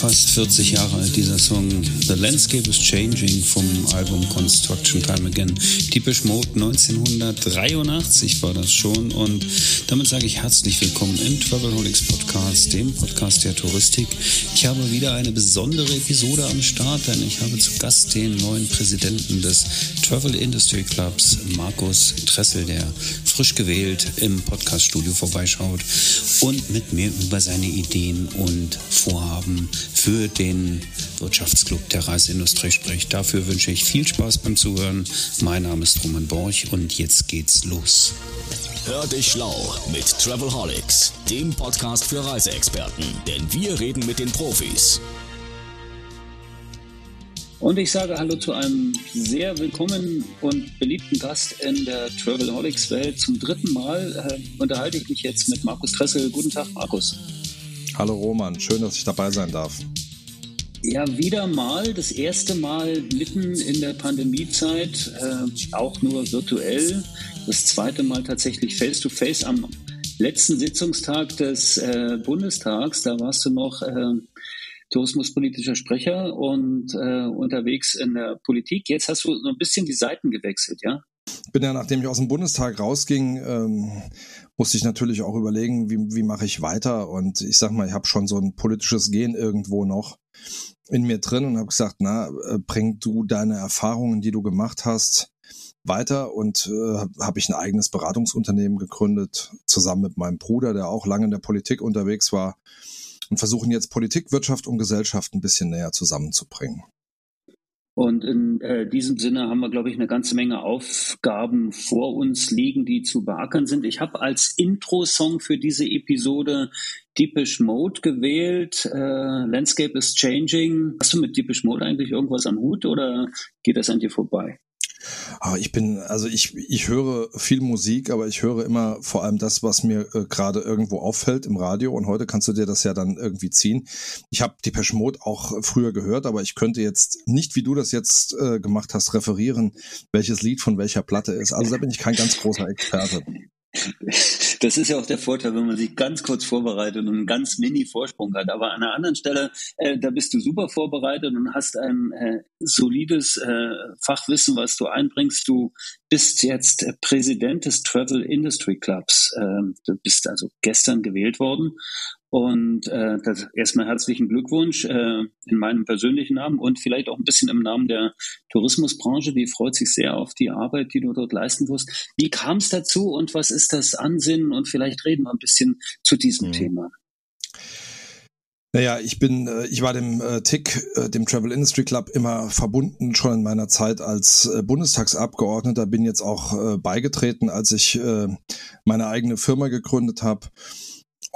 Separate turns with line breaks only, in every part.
fast 40 Jahre alt, dieser Song. The Landscape is Changing vom Album Construction Time Again. Typisch Mode 1983 war das schon und damit sage ich herzlich willkommen im Travelholics Podcast, dem Podcast der Touristik. Ich habe wieder eine besondere Episode am Start, denn ich habe zu Gast den neuen Präsidenten des Travel Industry Clubs, Markus Tressel, der frisch gewählt im Podcaststudio vorbeischaut und mit mir über seine Ideen und Vorhaben für den Wirtschaftsclub der Reiseindustrie spricht. Dafür wünsche ich viel Spaß beim Zuhören. Mein Name ist Roman Borch und jetzt geht's los.
Hör dich schlau mit Travelholics, dem Podcast für Reiseexperten, denn wir reden mit den Profis.
Und ich sage Hallo zu einem sehr willkommen und beliebten Gast in der Travelholics-Welt. Zum dritten Mal äh, unterhalte ich mich jetzt mit Markus Tressel. Guten Tag, Markus.
Hallo Roman, schön, dass ich dabei sein darf.
Ja, wieder mal, das erste Mal mitten in der Pandemiezeit, äh, auch nur virtuell. Das zweite Mal tatsächlich face-to-face -face am letzten Sitzungstag des äh, Bundestags. Da warst du noch äh, tourismuspolitischer Sprecher und äh, unterwegs in der Politik. Jetzt hast du so ein bisschen die Seiten gewechselt, ja?
Bin ja, nachdem ich aus dem Bundestag rausging, ähm, musste ich natürlich auch überlegen, wie, wie mache ich weiter. Und ich sag mal, ich habe schon so ein politisches Gen irgendwo noch in mir drin und habe gesagt, na, äh, bring du deine Erfahrungen, die du gemacht hast, weiter und äh, habe ich ein eigenes Beratungsunternehmen gegründet, zusammen mit meinem Bruder, der auch lange in der Politik unterwegs war und versuchen jetzt Politik, Wirtschaft und Gesellschaft ein bisschen näher zusammenzubringen.
Und in äh, diesem Sinne haben wir, glaube ich, eine ganze Menge Aufgaben vor uns liegen, die zu beackern sind. Ich habe als Intro-Song für diese Episode Deepish Mode gewählt. Äh, Landscape is Changing. Hast du mit Deepish Mode eigentlich irgendwas am Hut oder geht das an dir vorbei?
Aber ich bin, also ich, ich höre viel Musik, aber ich höre immer vor allem das, was mir äh, gerade irgendwo auffällt im Radio. Und heute kannst du dir das ja dann irgendwie ziehen. Ich habe die Mode auch früher gehört, aber ich könnte jetzt nicht, wie du das jetzt äh, gemacht hast, referieren, welches Lied von welcher Platte ist. Also da bin ich kein ganz großer Experte.
Das ist ja auch der Vorteil, wenn man sich ganz kurz vorbereitet und einen ganz Mini-Vorsprung hat. Aber an einer anderen Stelle, äh, da bist du super vorbereitet und hast ein äh, solides äh, Fachwissen, was du einbringst. Du bist jetzt Präsident des Travel Industry Clubs. Ähm, du bist also gestern gewählt worden und äh, das, erstmal herzlichen Glückwunsch äh, in meinem persönlichen Namen und vielleicht auch ein bisschen im Namen der Tourismusbranche. Die freut sich sehr auf die Arbeit, die du dort leisten wirst. Wie kam es dazu und was ist das Ansinnen? Und vielleicht reden wir ein bisschen zu diesem mhm. Thema.
Naja, ich bin, äh, ich war dem äh, TIC, äh, dem Travel Industry Club, immer verbunden, schon in meiner Zeit als Bundestagsabgeordneter, bin jetzt auch beigetreten, als ich meine eigene Firma gegründet habe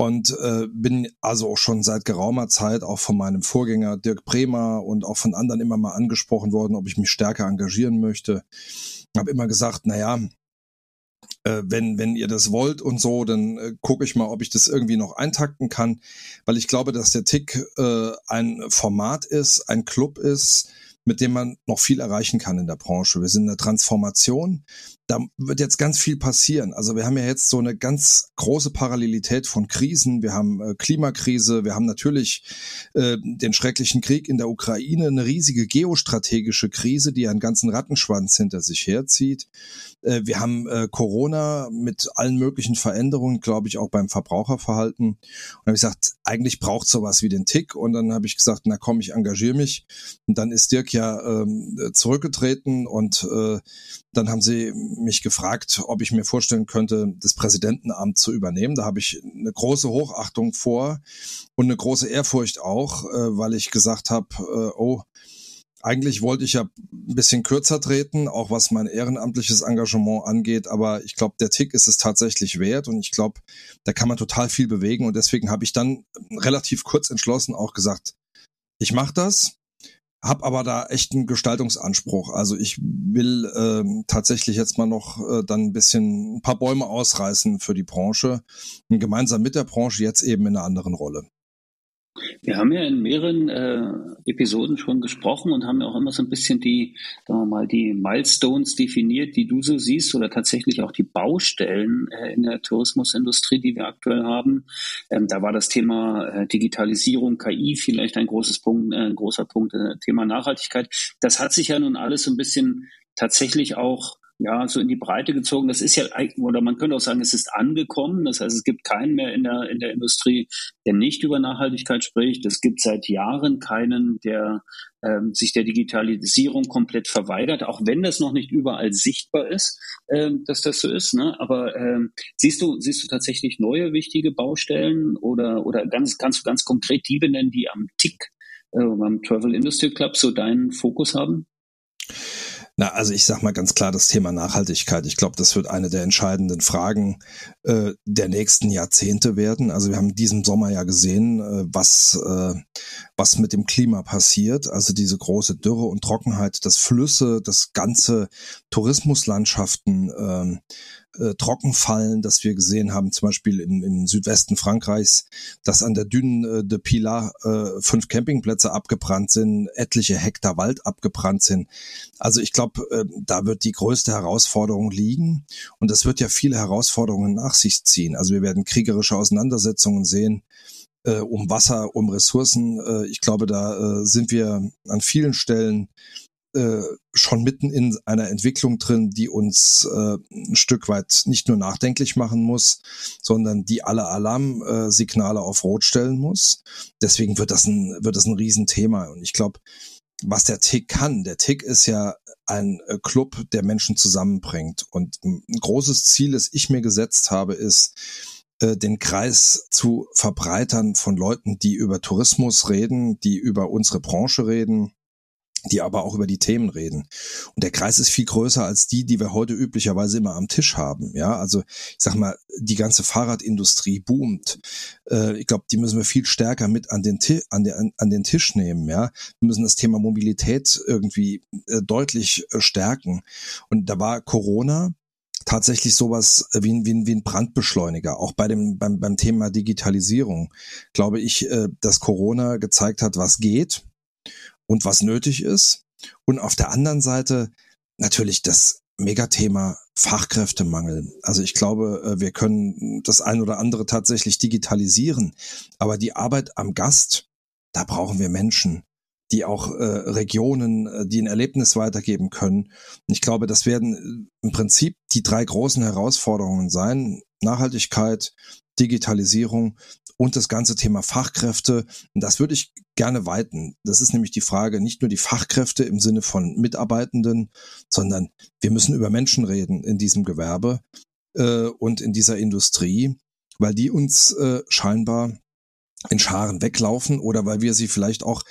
und äh, bin also auch schon seit geraumer Zeit auch von meinem Vorgänger Dirk Bremer und auch von anderen immer mal angesprochen worden, ob ich mich stärker engagieren möchte. Habe immer gesagt, na ja, äh, wenn wenn ihr das wollt und so, dann äh, gucke ich mal, ob ich das irgendwie noch eintakten kann, weil ich glaube, dass der Tick äh, ein Format ist, ein Club ist, mit dem man noch viel erreichen kann in der Branche. Wir sind in der Transformation da wird jetzt ganz viel passieren. Also wir haben ja jetzt so eine ganz große Parallelität von Krisen. Wir haben äh, Klimakrise, wir haben natürlich äh, den schrecklichen Krieg in der Ukraine, eine riesige geostrategische Krise, die einen ganzen Rattenschwanz hinter sich herzieht. Äh, wir haben äh, Corona mit allen möglichen Veränderungen, glaube ich, auch beim Verbraucherverhalten. Und habe ich gesagt, eigentlich braucht sowas wie den Tick. Und dann habe ich gesagt, na komm, ich engagiere mich. Und dann ist Dirk ja ähm, zurückgetreten und äh, dann haben sie mich gefragt, ob ich mir vorstellen könnte, das Präsidentenamt zu übernehmen. Da habe ich eine große Hochachtung vor und eine große Ehrfurcht auch, äh, weil ich gesagt habe, äh, oh, eigentlich wollte ich ja ein bisschen kürzer treten, auch was mein ehrenamtliches Engagement angeht, aber ich glaube, der Tick ist es tatsächlich wert und ich glaube, da kann man total viel bewegen. Und deswegen habe ich dann relativ kurz entschlossen auch gesagt, ich mache das hab aber da echt einen Gestaltungsanspruch. Also ich will ähm, tatsächlich jetzt mal noch äh, dann ein bisschen ein paar Bäume ausreißen für die Branche, gemeinsam mit der Branche jetzt eben in einer anderen Rolle.
Wir haben ja in mehreren äh, Episoden schon gesprochen und haben ja auch immer so ein bisschen die, sagen wir mal, die Milestones definiert, die du so siehst oder tatsächlich auch die Baustellen äh, in der Tourismusindustrie, die wir aktuell haben. Ähm, da war das Thema äh, Digitalisierung, KI vielleicht ein großes Punkt, äh, ein großer Punkt, äh, Thema Nachhaltigkeit. Das hat sich ja nun alles so ein bisschen tatsächlich auch ja, so in die Breite gezogen. Das ist ja, oder man könnte auch sagen, es ist angekommen. Das heißt, es gibt keinen mehr in der, in der Industrie, der nicht über Nachhaltigkeit spricht. Es gibt seit Jahren keinen, der ähm, sich der Digitalisierung komplett verweigert, auch wenn das noch nicht überall sichtbar ist, ähm, dass das so ist. Ne? Aber ähm, siehst du, siehst du tatsächlich neue wichtige Baustellen oder, oder ganz, kannst du ganz konkret die benennen, die am TIC, äh, beim Travel Industry Club so deinen Fokus haben?
Na, also ich sag mal ganz klar das Thema Nachhaltigkeit. Ich glaube, das wird eine der entscheidenden Fragen äh, der nächsten Jahrzehnte werden. Also wir haben diesen Sommer ja gesehen, äh, was äh, was mit dem Klima passiert. Also diese große Dürre und Trockenheit, dass Flüsse, das ganze Tourismuslandschaften ähm, äh, Trockenfallen, das wir gesehen haben, zum Beispiel im, im Südwesten Frankreichs, dass an der Dünen äh, de Pilar äh, fünf Campingplätze abgebrannt sind, etliche Hektar Wald abgebrannt sind. Also ich glaube, äh, da wird die größte Herausforderung liegen und das wird ja viele Herausforderungen nach sich ziehen. Also wir werden kriegerische Auseinandersetzungen sehen äh, um Wasser, um Ressourcen. Äh, ich glaube, da äh, sind wir an vielen Stellen äh, schon mitten in einer Entwicklung drin, die uns äh, ein Stück weit nicht nur nachdenklich machen muss, sondern die alle Alarmsignale auf Rot stellen muss. Deswegen wird das ein, wird das ein Riesenthema. Und ich glaube, was der Tick kann, der Tick ist ja ein äh, Club, der Menschen zusammenbringt. Und ein großes Ziel, das ich mir gesetzt habe, ist, äh, den Kreis zu verbreitern von Leuten, die über Tourismus reden, die über unsere Branche reden, die aber auch über die Themen reden. Und der Kreis ist viel größer als die, die wir heute üblicherweise immer am Tisch haben. Ja, also ich sag mal, die ganze Fahrradindustrie boomt. Äh, ich glaube, die müssen wir viel stärker mit an den, an, den, an den Tisch nehmen. Ja, wir müssen das Thema Mobilität irgendwie äh, deutlich äh, stärken. Und da war Corona tatsächlich sowas wie ein, wie ein, wie ein Brandbeschleuniger. Auch bei dem beim, beim Thema Digitalisierung glaube ich, äh, dass Corona gezeigt hat, was geht und was nötig ist. Und auf der anderen Seite natürlich das Megathema Fachkräftemangel. Also ich glaube, äh, wir können das ein oder andere tatsächlich digitalisieren, aber die Arbeit am Gast, da brauchen wir Menschen, die auch äh, Regionen, äh, die ein Erlebnis weitergeben können. Und ich glaube, das werden im Prinzip die drei großen Herausforderungen sein. Nachhaltigkeit, Digitalisierung und das ganze Thema Fachkräfte. Und das würde ich gerne weiten. Das ist nämlich die Frage, nicht nur die Fachkräfte im Sinne von Mitarbeitenden, sondern wir müssen über Menschen reden in diesem Gewerbe äh, und in dieser Industrie, weil die uns äh, scheinbar in Scharen weglaufen oder weil wir sie vielleicht auch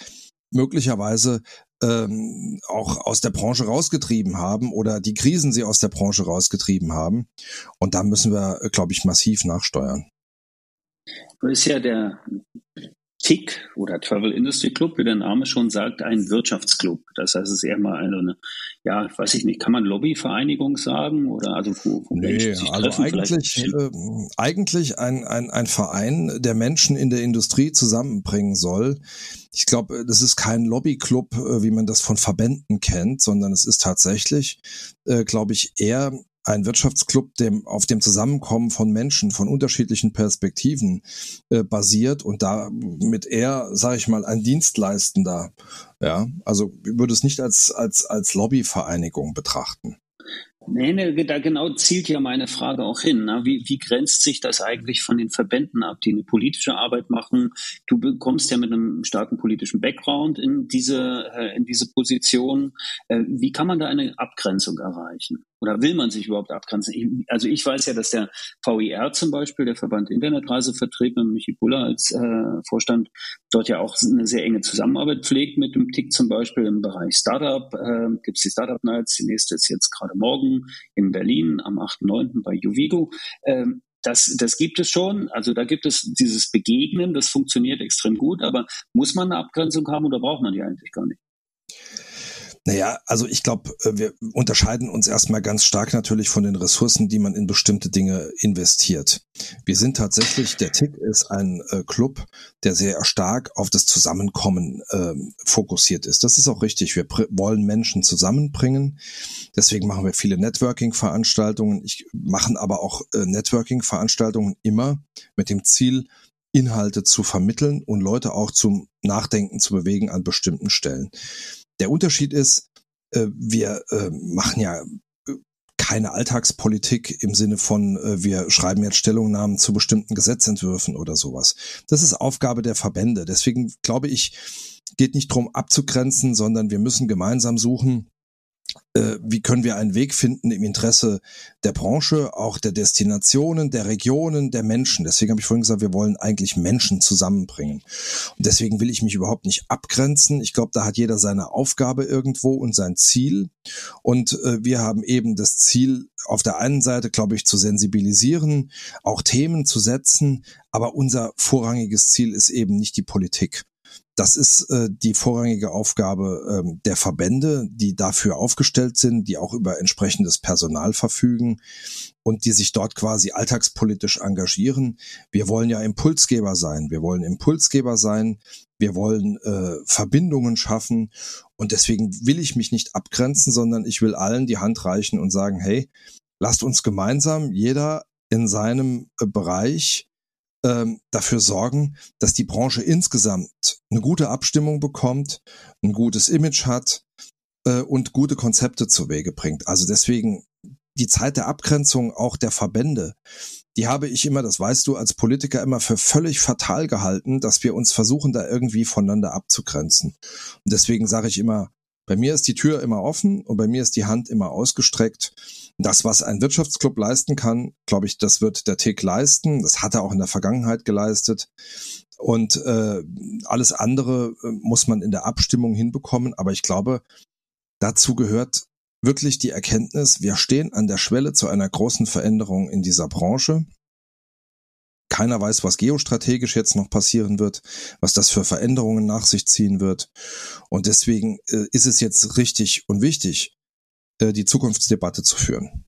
möglicherweise ähm, auch aus der Branche rausgetrieben haben oder die Krisen sie aus der Branche rausgetrieben haben. Und da müssen wir, äh, glaube ich, massiv nachsteuern.
Ist ja der TIC oder Travel Industry Club, wie der Name schon sagt, ein Wirtschaftsclub. Das heißt, es ist eher mal eine, ja, weiß ich nicht, kann man Lobbyvereinigung sagen oder also wo,
wo nee, Menschen sich also treffen? Eigentlich, äh, eigentlich ein, ein, ein Verein, der Menschen in der Industrie zusammenbringen soll. Ich glaube, das ist kein Lobbyclub, äh, wie man das von Verbänden kennt, sondern es ist tatsächlich, äh, glaube ich, eher ein Wirtschaftsclub, dem auf dem Zusammenkommen von Menschen von unterschiedlichen Perspektiven äh, basiert und da mit er, sage ich mal, ein Dienstleistender. Ja, also würde es nicht als als als Lobbyvereinigung betrachten.
Nee, nee, da genau zielt ja meine Frage auch hin. Ne? Wie, wie grenzt sich das eigentlich von den Verbänden ab, die eine politische Arbeit machen? Du bekommst ja mit einem starken politischen Background in diese, äh, in diese Position. Äh, wie kann man da eine Abgrenzung erreichen? Oder will man sich überhaupt abgrenzen? Also ich weiß ja, dass der VIR zum Beispiel, der Verband Internetreisevertrieb mit Michi Buller als äh, Vorstand, dort ja auch eine sehr enge Zusammenarbeit pflegt mit dem TIC zum Beispiel im Bereich Startup. Äh, Gibt es die Startup Nights, die nächste ist jetzt gerade morgen in Berlin am 8.9. bei Juvigo. Ähm, das, das gibt es schon. Also da gibt es dieses Begegnen, das funktioniert extrem gut. Aber muss man eine Abgrenzung haben oder braucht man die eigentlich gar nicht?
Naja, also ich glaube, äh, wir unterscheiden uns erstmal ganz stark natürlich von den Ressourcen, die man in bestimmte Dinge investiert. Wir sind tatsächlich, der Tick ist ein äh, Club, der sehr stark auf das Zusammenkommen äh, fokussiert ist. Das ist auch richtig. Wir wollen Menschen zusammenbringen. Deswegen machen wir viele Networking-Veranstaltungen. Ich machen aber auch äh, Networking-Veranstaltungen immer mit dem Ziel, Inhalte zu vermitteln und Leute auch zum Nachdenken zu bewegen an bestimmten Stellen. Der Unterschied ist, äh, wir äh, machen ja äh, keine Alltagspolitik im Sinne von, äh, wir schreiben jetzt Stellungnahmen zu bestimmten Gesetzentwürfen oder sowas. Das ist Aufgabe der Verbände. Deswegen glaube ich, geht nicht drum abzugrenzen, sondern wir müssen gemeinsam suchen, wie können wir einen Weg finden im Interesse der Branche, auch der Destinationen, der Regionen, der Menschen. Deswegen habe ich vorhin gesagt, wir wollen eigentlich Menschen zusammenbringen. Und deswegen will ich mich überhaupt nicht abgrenzen. Ich glaube, da hat jeder seine Aufgabe irgendwo und sein Ziel. Und äh, wir haben eben das Ziel, auf der einen Seite, glaube ich, zu sensibilisieren, auch Themen zu setzen. Aber unser vorrangiges Ziel ist eben nicht die Politik. Das ist äh, die vorrangige Aufgabe ähm, der Verbände, die dafür aufgestellt sind, die auch über entsprechendes Personal verfügen und die sich dort quasi alltagspolitisch engagieren. Wir wollen ja Impulsgeber sein. Wir wollen Impulsgeber sein. Wir wollen äh, Verbindungen schaffen. Und deswegen will ich mich nicht abgrenzen, sondern ich will allen die Hand reichen und sagen, hey, lasst uns gemeinsam jeder in seinem äh, Bereich ähm, dafür sorgen, dass die Branche insgesamt eine gute Abstimmung bekommt, ein gutes Image hat äh, und gute Konzepte zu Wege bringt. Also deswegen die Zeit der Abgrenzung auch der Verbände, die habe ich immer, das weißt du, als Politiker immer für völlig fatal gehalten, dass wir uns versuchen, da irgendwie voneinander abzugrenzen. Und deswegen sage ich immer, bei mir ist die Tür immer offen und bei mir ist die Hand immer ausgestreckt. Das, was ein Wirtschaftsclub leisten kann, glaube ich, das wird der TIC leisten. Das hat er auch in der Vergangenheit geleistet. Und äh, alles andere äh, muss man in der Abstimmung hinbekommen. Aber ich glaube, dazu gehört wirklich die Erkenntnis, wir stehen an der Schwelle zu einer großen Veränderung in dieser Branche. Keiner weiß, was geostrategisch jetzt noch passieren wird, was das für Veränderungen nach sich ziehen wird. Und deswegen äh, ist es jetzt richtig und wichtig, äh, die Zukunftsdebatte zu führen.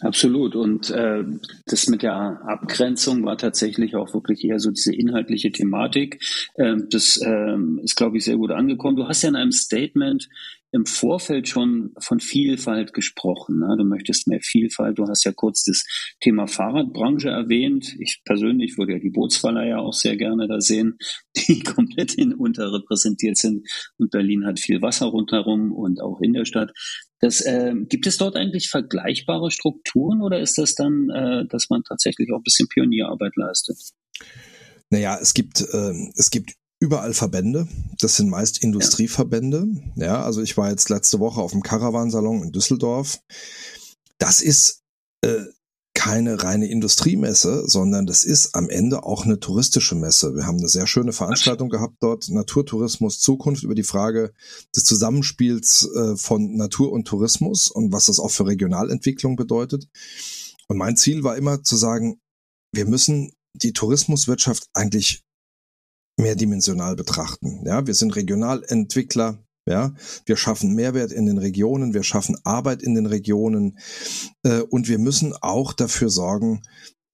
Absolut. Und äh, das mit der Abgrenzung war tatsächlich auch wirklich eher so diese inhaltliche Thematik. Ähm, das ähm, ist, glaube ich, sehr gut angekommen. Du hast ja in einem Statement im Vorfeld schon von Vielfalt gesprochen. Ne? Du möchtest mehr Vielfalt. Du hast ja kurz das Thema Fahrradbranche erwähnt. Ich persönlich würde ja die Bootsverleiher auch sehr gerne da sehen, die komplett in unterrepräsentiert sind. Und Berlin hat viel Wasser rundherum und auch in der Stadt. Das, äh, gibt es dort eigentlich vergleichbare Strukturen oder ist das dann, äh, dass man tatsächlich auch ein bisschen Pionierarbeit leistet?
Naja, es gibt, äh, es gibt überall Verbände. Das sind meist Industrieverbände. Ja. also ich war jetzt letzte Woche auf dem Caravansalon in Düsseldorf. Das ist äh, keine reine Industriemesse, sondern das ist am Ende auch eine touristische Messe. Wir haben eine sehr schöne Veranstaltung gehabt dort, Naturtourismus Zukunft, über die Frage des Zusammenspiels äh, von Natur und Tourismus und was das auch für Regionalentwicklung bedeutet. Und mein Ziel war immer zu sagen, wir müssen die Tourismuswirtschaft eigentlich mehrdimensional betrachten. Ja, wir sind Regionalentwickler. Ja, wir schaffen Mehrwert in den Regionen, wir schaffen Arbeit in den Regionen äh, und wir müssen auch dafür sorgen,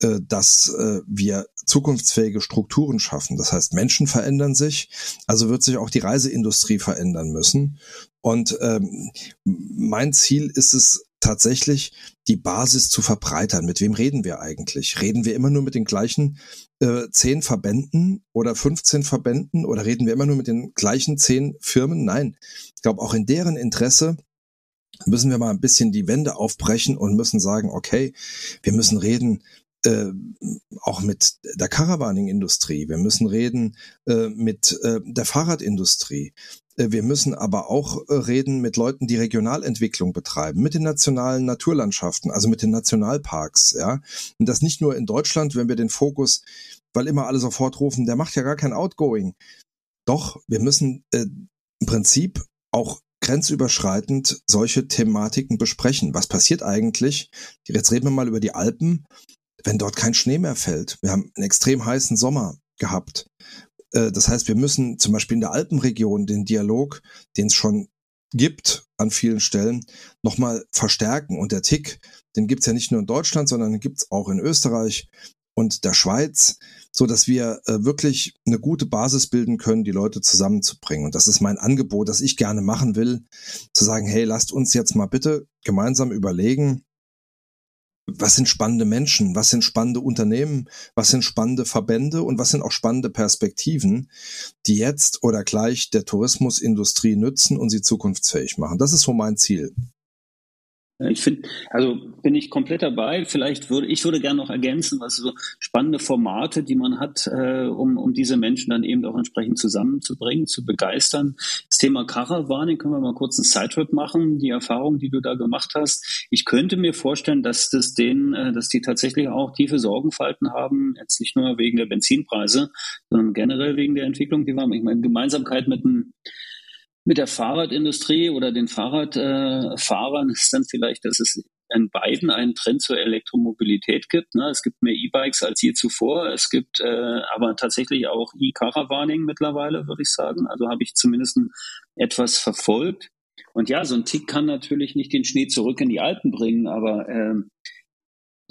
äh, dass äh, wir zukunftsfähige Strukturen schaffen. Das heißt, Menschen verändern sich, also wird sich auch die Reiseindustrie verändern müssen. Und ähm, mein Ziel ist es tatsächlich, die Basis zu verbreitern. Mit wem reden wir eigentlich? Reden wir immer nur mit den gleichen äh, zehn Verbänden oder 15 Verbänden oder reden wir immer nur mit den gleichen zehn Firmen? Nein. Ich glaube, auch in deren Interesse müssen wir mal ein bisschen die Wände aufbrechen und müssen sagen, okay, wir müssen reden äh, auch mit der Caravaning-Industrie, wir müssen reden äh, mit äh, der Fahrradindustrie, wir müssen aber auch äh, reden mit Leuten, die Regionalentwicklung betreiben, mit den nationalen Naturlandschaften, also mit den Nationalparks, ja. Und das nicht nur in Deutschland, wenn wir den Fokus, weil immer alle sofort rufen, der macht ja gar kein Outgoing. Doch, wir müssen äh, im Prinzip auch grenzüberschreitend solche Thematiken besprechen. Was passiert eigentlich? Jetzt reden wir mal über die Alpen, wenn dort kein Schnee mehr fällt. Wir haben einen extrem heißen Sommer gehabt. Äh, das heißt, wir müssen zum Beispiel in der Alpenregion den Dialog, den es schon gibt an vielen Stellen, nochmal verstärken. Und der Tick, den gibt's ja nicht nur in Deutschland, sondern den gibt's auch in Österreich und der Schweiz, so dass wir äh, wirklich eine gute Basis bilden können, die Leute zusammenzubringen. Und das ist mein Angebot, das ich gerne machen will, zu sagen, hey, lasst uns jetzt mal bitte gemeinsam überlegen, was sind spannende Menschen, was sind spannende Unternehmen, was sind spannende Verbände und was sind auch spannende Perspektiven, die jetzt oder gleich der Tourismusindustrie nützen und sie zukunftsfähig machen. Das ist so mein Ziel.
Ich finde, also bin ich komplett dabei. Vielleicht würde ich würde gerne noch ergänzen, was so spannende Formate, die man hat, äh, um, um diese Menschen dann eben auch entsprechend zusammenzubringen, zu begeistern. Das Thema Caravaning können wir mal kurz einen Sidetrip machen, die Erfahrung, die du da gemacht hast. Ich könnte mir vorstellen, dass das denen, äh, dass die tatsächlich auch tiefe Sorgenfalten haben, jetzt nicht nur wegen der Benzinpreise, sondern generell wegen der Entwicklung, die wir haben. Ich meine, Gemeinsamkeit mit einem mit der Fahrradindustrie oder den Fahrradfahrern äh, ist dann vielleicht, dass es in beiden einen Trend zur Elektromobilität gibt. Ne? Es gibt mehr E-Bikes als je zuvor. Es gibt äh, aber tatsächlich auch E-Caravaning mittlerweile, würde ich sagen. Also habe ich zumindest etwas verfolgt. Und ja, so ein Tick kann natürlich nicht den Schnee zurück in die Alpen bringen, aber äh,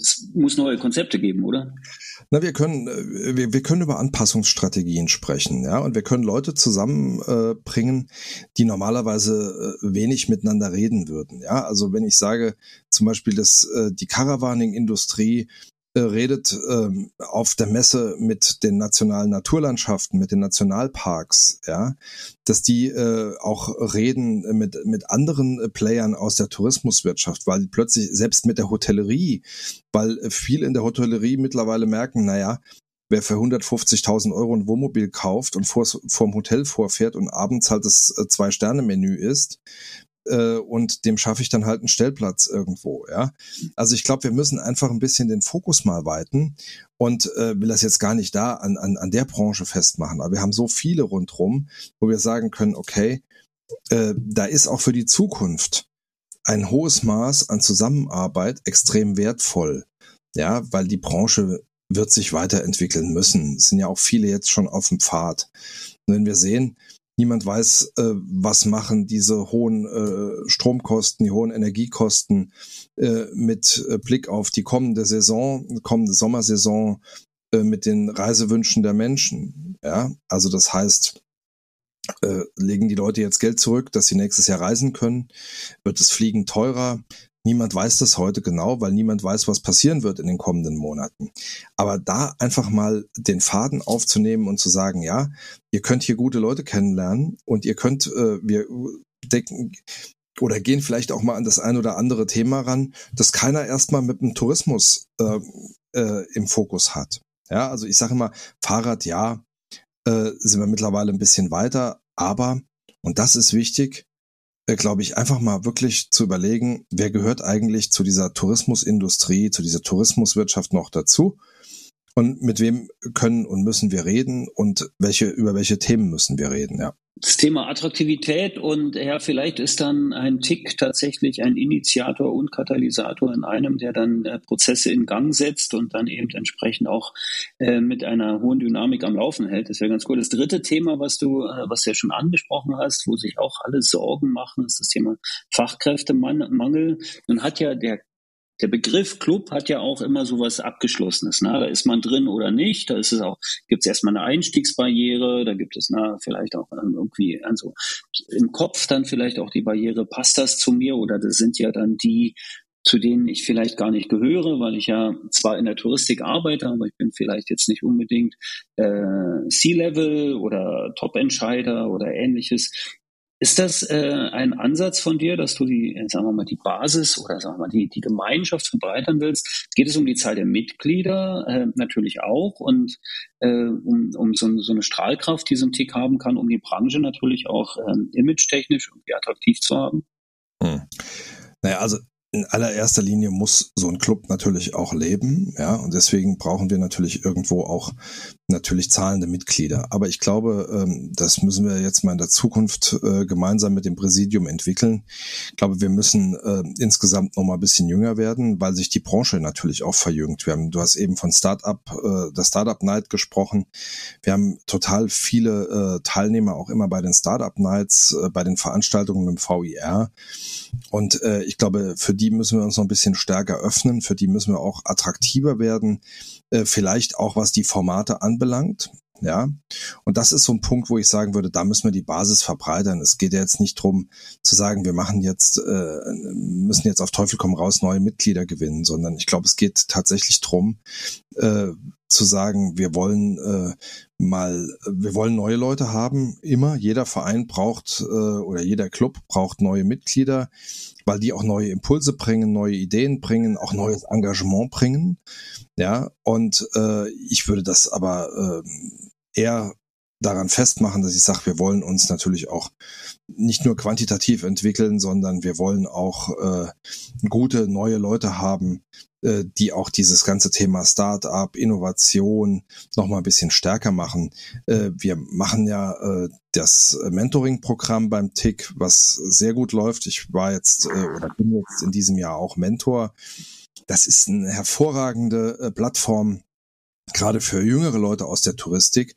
es muss neue Konzepte geben, oder?
Na, wir können, äh, wir, wir können über Anpassungsstrategien sprechen, ja, und wir können Leute zusammenbringen, äh, die normalerweise äh, wenig miteinander reden würden, ja. Also wenn ich sage, zum Beispiel, dass äh, die Caravaning-Industrie redet ähm, auf der Messe mit den nationalen Naturlandschaften, mit den Nationalparks, ja, dass die äh, auch reden mit mit anderen äh, Playern aus der Tourismuswirtschaft, weil plötzlich selbst mit der Hotellerie, weil viel in der Hotellerie mittlerweile merken, naja, wer für 150.000 Euro ein Wohnmobil kauft und vor, vorm Hotel vorfährt und abends halt das äh, Zwei-Sterne-Menü ist, äh, und dem schaffe ich dann halt einen Stellplatz irgendwo. Ja, also ich glaube, wir müssen einfach ein bisschen den Fokus mal weiten und äh, will das jetzt gar nicht da an, an, an der Branche festmachen. Aber wir haben so viele rundrum, wo wir sagen können, okay, äh, da ist auch für die Zukunft ein hohes Maß an Zusammenarbeit extrem wertvoll. Ja, weil die Branche wird sich weiterentwickeln müssen. Es sind ja auch viele jetzt schon auf dem Pfad. Und wenn wir sehen, Niemand weiß, äh, was machen diese hohen äh, Stromkosten, die hohen Energiekosten äh, mit äh, Blick auf die kommende Saison, kommende Sommersaison äh, mit den Reisewünschen der Menschen. Ja, also das heißt, äh, legen die Leute jetzt Geld zurück, dass sie nächstes Jahr reisen können? Wird das Fliegen teurer? Niemand weiß das heute genau, weil niemand weiß, was passieren wird in den kommenden Monaten. Aber da einfach mal den Faden aufzunehmen und zu sagen, ja, ihr könnt hier gute Leute kennenlernen und ihr könnt, äh, wir denken oder gehen vielleicht auch mal an das ein oder andere Thema ran, das keiner erstmal mit dem Tourismus äh, äh, im Fokus hat. Ja, also ich sage immer, Fahrrad, ja, äh, sind wir mittlerweile ein bisschen weiter, aber, und das ist wichtig, glaube ich, einfach mal wirklich zu überlegen, wer gehört eigentlich zu dieser Tourismusindustrie, zu dieser Tourismuswirtschaft noch dazu? Und mit wem können und müssen wir reden und welche, über welche Themen müssen wir reden, ja
das Thema Attraktivität und ja, vielleicht ist dann ein Tick tatsächlich ein Initiator und Katalysator in einem, der dann äh, Prozesse in Gang setzt und dann eben entsprechend auch äh, mit einer hohen Dynamik am Laufen hält. Das wäre ganz cool. Das dritte Thema, was du, äh, was du ja schon angesprochen hast, wo sich auch alle Sorgen machen, ist das Thema Fachkräftemangel. Nun hat ja der der Begriff Club hat ja auch immer sowas Abgeschlossenes. Ne? Da ist man drin oder nicht. Da ist es auch, gibt es erstmal eine Einstiegsbarriere, da gibt es na, vielleicht auch irgendwie, also im Kopf dann vielleicht auch die Barriere, passt das zu mir oder das sind ja dann die, zu denen ich vielleicht gar nicht gehöre, weil ich ja zwar in der Touristik arbeite, aber ich bin vielleicht jetzt nicht unbedingt äh, C-Level oder Top-Entscheider oder ähnliches. Ist das äh, ein Ansatz von dir, dass du die, äh, sagen wir mal, die Basis oder sagen wir mal, die, die Gemeinschaft verbreitern willst? Geht es um die Zahl der Mitglieder äh, natürlich auch und äh, um, um so, so eine Strahlkraft, die so ein Tick haben kann, um die Branche natürlich auch ähm, image-technisch irgendwie attraktiv zu haben?
Hm. Naja, also in allererster Linie muss so ein Club natürlich auch leben, ja, und deswegen brauchen wir natürlich irgendwo auch natürlich zahlende Mitglieder. Aber ich glaube, ähm, das müssen wir jetzt mal in der Zukunft äh, gemeinsam mit dem Präsidium entwickeln. Ich glaube, wir müssen äh, insgesamt noch mal ein bisschen jünger werden, weil sich die Branche natürlich auch verjüngt. Wir haben, du hast eben von Startup, äh, der Startup Night gesprochen. Wir haben total viele Teilnehmer auch immer bei den Startup Nights, bei den Veranstaltungen im VIR. Und ich glaube, für die müssen wir uns noch ein bisschen stärker öffnen. Für die müssen wir auch attraktiver werden. Vielleicht auch was die Formate anbelangt anbelangt. Ja, und das ist so ein Punkt, wo ich sagen würde, da müssen wir die Basis verbreitern. Es geht ja jetzt nicht drum zu sagen, wir machen jetzt, äh, müssen jetzt auf Teufel komm raus neue Mitglieder gewinnen, sondern ich glaube, es geht tatsächlich drum, äh, zu sagen, wir wollen äh, mal, wir wollen neue Leute haben, immer. Jeder Verein braucht äh, oder jeder Club braucht neue Mitglieder, weil die auch neue Impulse bringen, neue Ideen bringen, auch neues Engagement bringen. Ja, und äh, ich würde das aber äh, eher daran festmachen, dass ich sage, wir wollen uns natürlich auch nicht nur quantitativ entwickeln, sondern wir wollen auch äh, gute neue Leute haben, äh, die auch dieses ganze Thema Start-up, Innovation noch mal ein bisschen stärker machen. Äh, wir machen ja äh, das Mentoring-Programm beim TIC, was sehr gut läuft. Ich war jetzt äh, oder bin jetzt in diesem Jahr auch Mentor. Das ist eine hervorragende äh, Plattform, gerade für jüngere Leute aus der Touristik.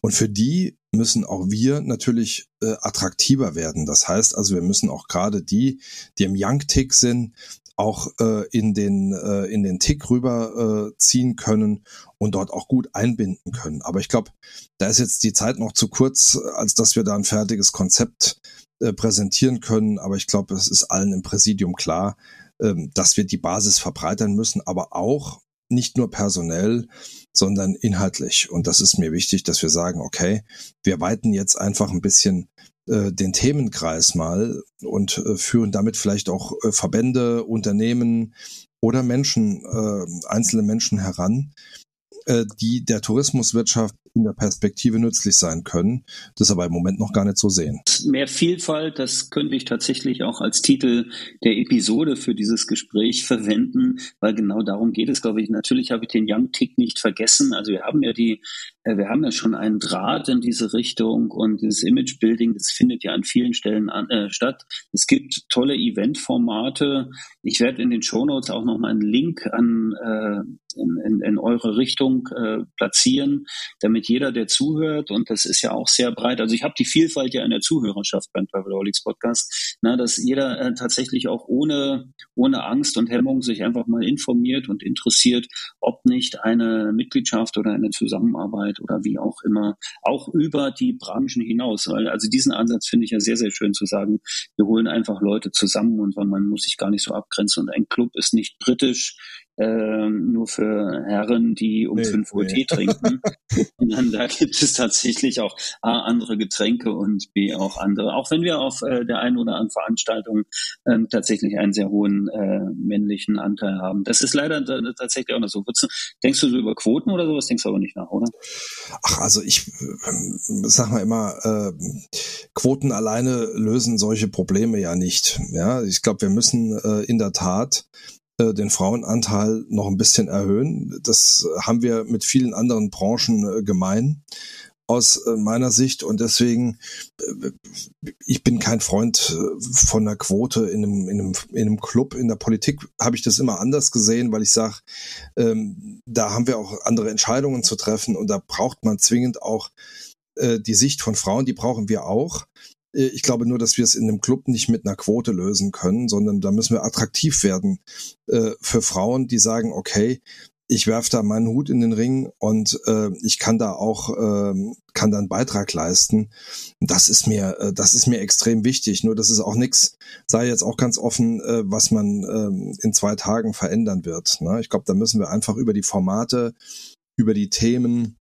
Und für die müssen auch wir natürlich äh, attraktiver werden. Das heißt also, wir müssen auch gerade die, die im Young-Tick sind, auch äh, in den äh, in den Tick rüber äh, können und dort auch gut einbinden können. Aber ich glaube, da ist jetzt die Zeit noch zu kurz, als dass wir da ein fertiges Konzept äh, präsentieren können. Aber ich glaube, es ist allen im Präsidium klar, äh, dass wir die Basis verbreitern müssen, aber auch nicht nur personell, sondern inhaltlich. Und das ist mir wichtig, dass wir sagen, okay, wir weiten jetzt einfach ein bisschen äh, den Themenkreis mal und äh, führen damit vielleicht auch äh, Verbände, Unternehmen oder Menschen, äh, einzelne Menschen heran, äh, die der Tourismuswirtschaft in der Perspektive nützlich sein können, das aber im Moment noch gar nicht so sehen.
Mehr Vielfalt, das könnte ich tatsächlich auch als Titel der Episode für dieses Gespräch verwenden, weil genau darum geht es, glaube ich. Natürlich habe ich den Young Tick nicht vergessen. Also wir haben ja die, äh, wir haben ja schon einen Draht in diese Richtung und dieses Image Building, das findet ja an vielen Stellen an, äh, statt. Es gibt tolle Eventformate. Ich werde in den Show Notes auch noch mal einen Link an äh, in, in, in eure Richtung äh, platzieren, damit jeder, der zuhört, und das ist ja auch sehr breit, also ich habe die Vielfalt ja in der Zuhörerschaft beim Travelholics Podcast, na, dass jeder äh, tatsächlich auch ohne, ohne Angst und Hemmung sich einfach mal informiert und interessiert, ob nicht eine Mitgliedschaft oder eine Zusammenarbeit oder wie auch immer, auch über die Branchen hinaus. Weil, also diesen Ansatz finde ich ja sehr, sehr schön zu sagen, wir holen einfach Leute zusammen und man muss sich gar nicht so abgrenzen und ein Club ist nicht britisch, ähm, nur für Herren, die um nee, 5 Uhr nee. Tee trinken. Sondern da gibt es tatsächlich auch A, andere Getränke und B, auch andere. Auch wenn wir auf äh, der einen oder anderen Veranstaltung ähm, tatsächlich einen sehr hohen äh, männlichen Anteil haben. Das ist leider tatsächlich auch noch so. Denkst du so über Quoten oder sowas? Denkst du aber nicht nach, oder?
Ach, also ich äh, sag mal immer, äh, Quoten alleine lösen solche Probleme ja nicht. Ja, ich glaube, wir müssen äh, in der Tat äh, den Frauenanteil noch ein bisschen erhöhen. Das haben wir mit vielen anderen Branchen äh, gemein aus äh, meiner Sicht und deswegen ich bin kein Freund von einer Quote in einem, in einem, in einem Club. In der Politik habe ich das immer anders gesehen, weil ich sage, ähm, da haben wir auch andere Entscheidungen zu treffen und da braucht man zwingend auch äh, die Sicht von Frauen, die brauchen wir auch. Äh, ich glaube nur, dass wir es in einem Club nicht mit einer Quote lösen können, sondern da müssen wir attraktiv werden äh, für Frauen, die sagen, okay, ich werfe da meinen Hut in den Ring und äh, ich kann da auch äh, kann da einen Beitrag leisten. Das ist mir äh, das ist mir extrem wichtig. Nur das ist auch nichts, sei jetzt auch ganz offen, äh, was man äh, in zwei Tagen verändern wird. Ne? Ich glaube, da müssen wir einfach über die Formate, über die Themen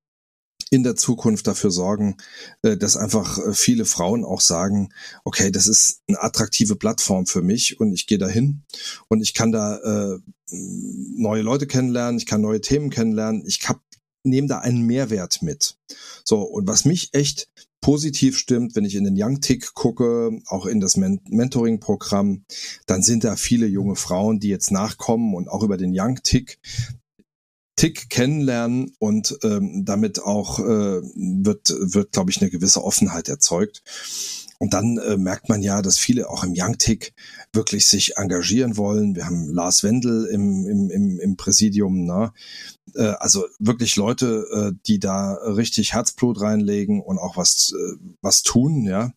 in der Zukunft dafür sorgen, äh, dass einfach äh, viele Frauen auch sagen, okay, das ist eine attraktive Plattform für mich und ich gehe dahin und ich kann da äh, neue Leute kennenlernen, ich kann neue Themen kennenlernen, ich nehme da einen Mehrwert mit. So, und was mich echt positiv stimmt, wenn ich in den Young Tick gucke, auch in das Men Mentoring-Programm, dann sind da viele junge Frauen, die jetzt nachkommen und auch über den Young Tick Tick kennenlernen und ähm, damit auch äh, wird, wird glaube ich, eine gewisse Offenheit erzeugt. Und dann äh, merkt man ja, dass viele auch im Young Tick wirklich sich engagieren wollen. Wir haben Lars Wendel im, im, im, im Präsidium, ne? Äh, also wirklich Leute, äh, die da richtig Herzblut reinlegen und auch was, äh, was tun, ja.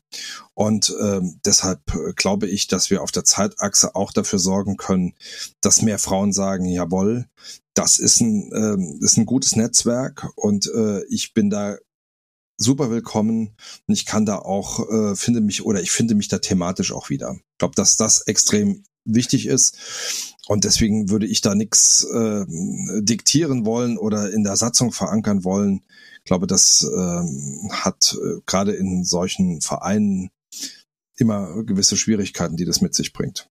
Und äh, deshalb äh, glaube ich, dass wir auf der Zeitachse auch dafür sorgen können, dass mehr Frauen sagen, jawohl, das ist ein, äh, ist ein gutes Netzwerk und äh, ich bin da super willkommen und ich kann da auch, äh, finde mich oder ich finde mich da thematisch auch wieder. Ich glaube, dass das extrem wichtig ist und deswegen würde ich da nichts äh, diktieren wollen oder in der Satzung verankern wollen. Ich glaube, das äh, hat äh, gerade in solchen Vereinen immer gewisse Schwierigkeiten, die das mit sich bringt.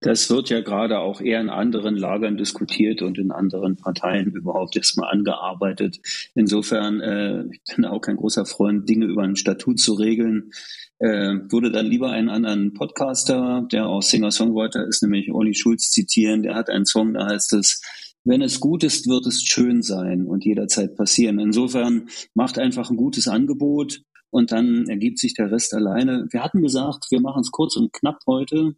Das wird ja gerade auch eher in anderen Lagern diskutiert und in anderen Parteien überhaupt erstmal angearbeitet. Insofern, äh, ich bin auch kein großer Freund, Dinge über ein Statut zu regeln. Äh, würde dann lieber einen anderen Podcaster, der auch Singer-Songwriter ist, nämlich Olli Schulz zitieren. Der hat einen Song, da heißt es, wenn es gut ist, wird es schön sein und jederzeit passieren. Insofern macht einfach ein gutes Angebot und dann ergibt sich der Rest alleine. Wir hatten gesagt, wir machen es kurz und knapp heute.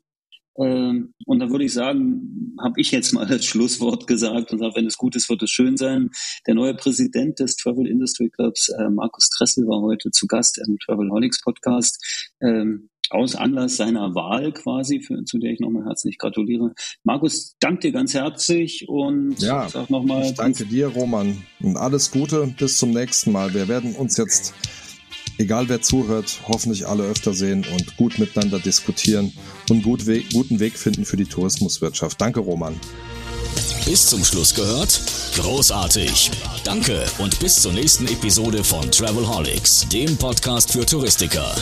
Ähm, und da würde ich sagen, habe ich jetzt mal das Schlusswort gesagt und sage, wenn es gut ist, wird es schön sein. Der neue Präsident des Travel Industry Clubs, äh, Markus Tressel, war heute zu Gast im Travelholics Podcast. Ähm, aus Anlass seiner Wahl quasi, für, zu der ich nochmal herzlich gratuliere. Markus, danke dir ganz herzlich und
ja, sag nochmal. Danke dir, Roman. Und alles Gute, bis zum nächsten Mal. Wir werden uns jetzt egal wer zuhört, hoffentlich alle öfter sehen und gut miteinander diskutieren und gut we guten Weg finden für die Tourismuswirtschaft. Danke, Roman.
Bis zum Schluss gehört? Großartig. Danke und bis zur nächsten Episode von Travelholics, dem Podcast für Touristiker.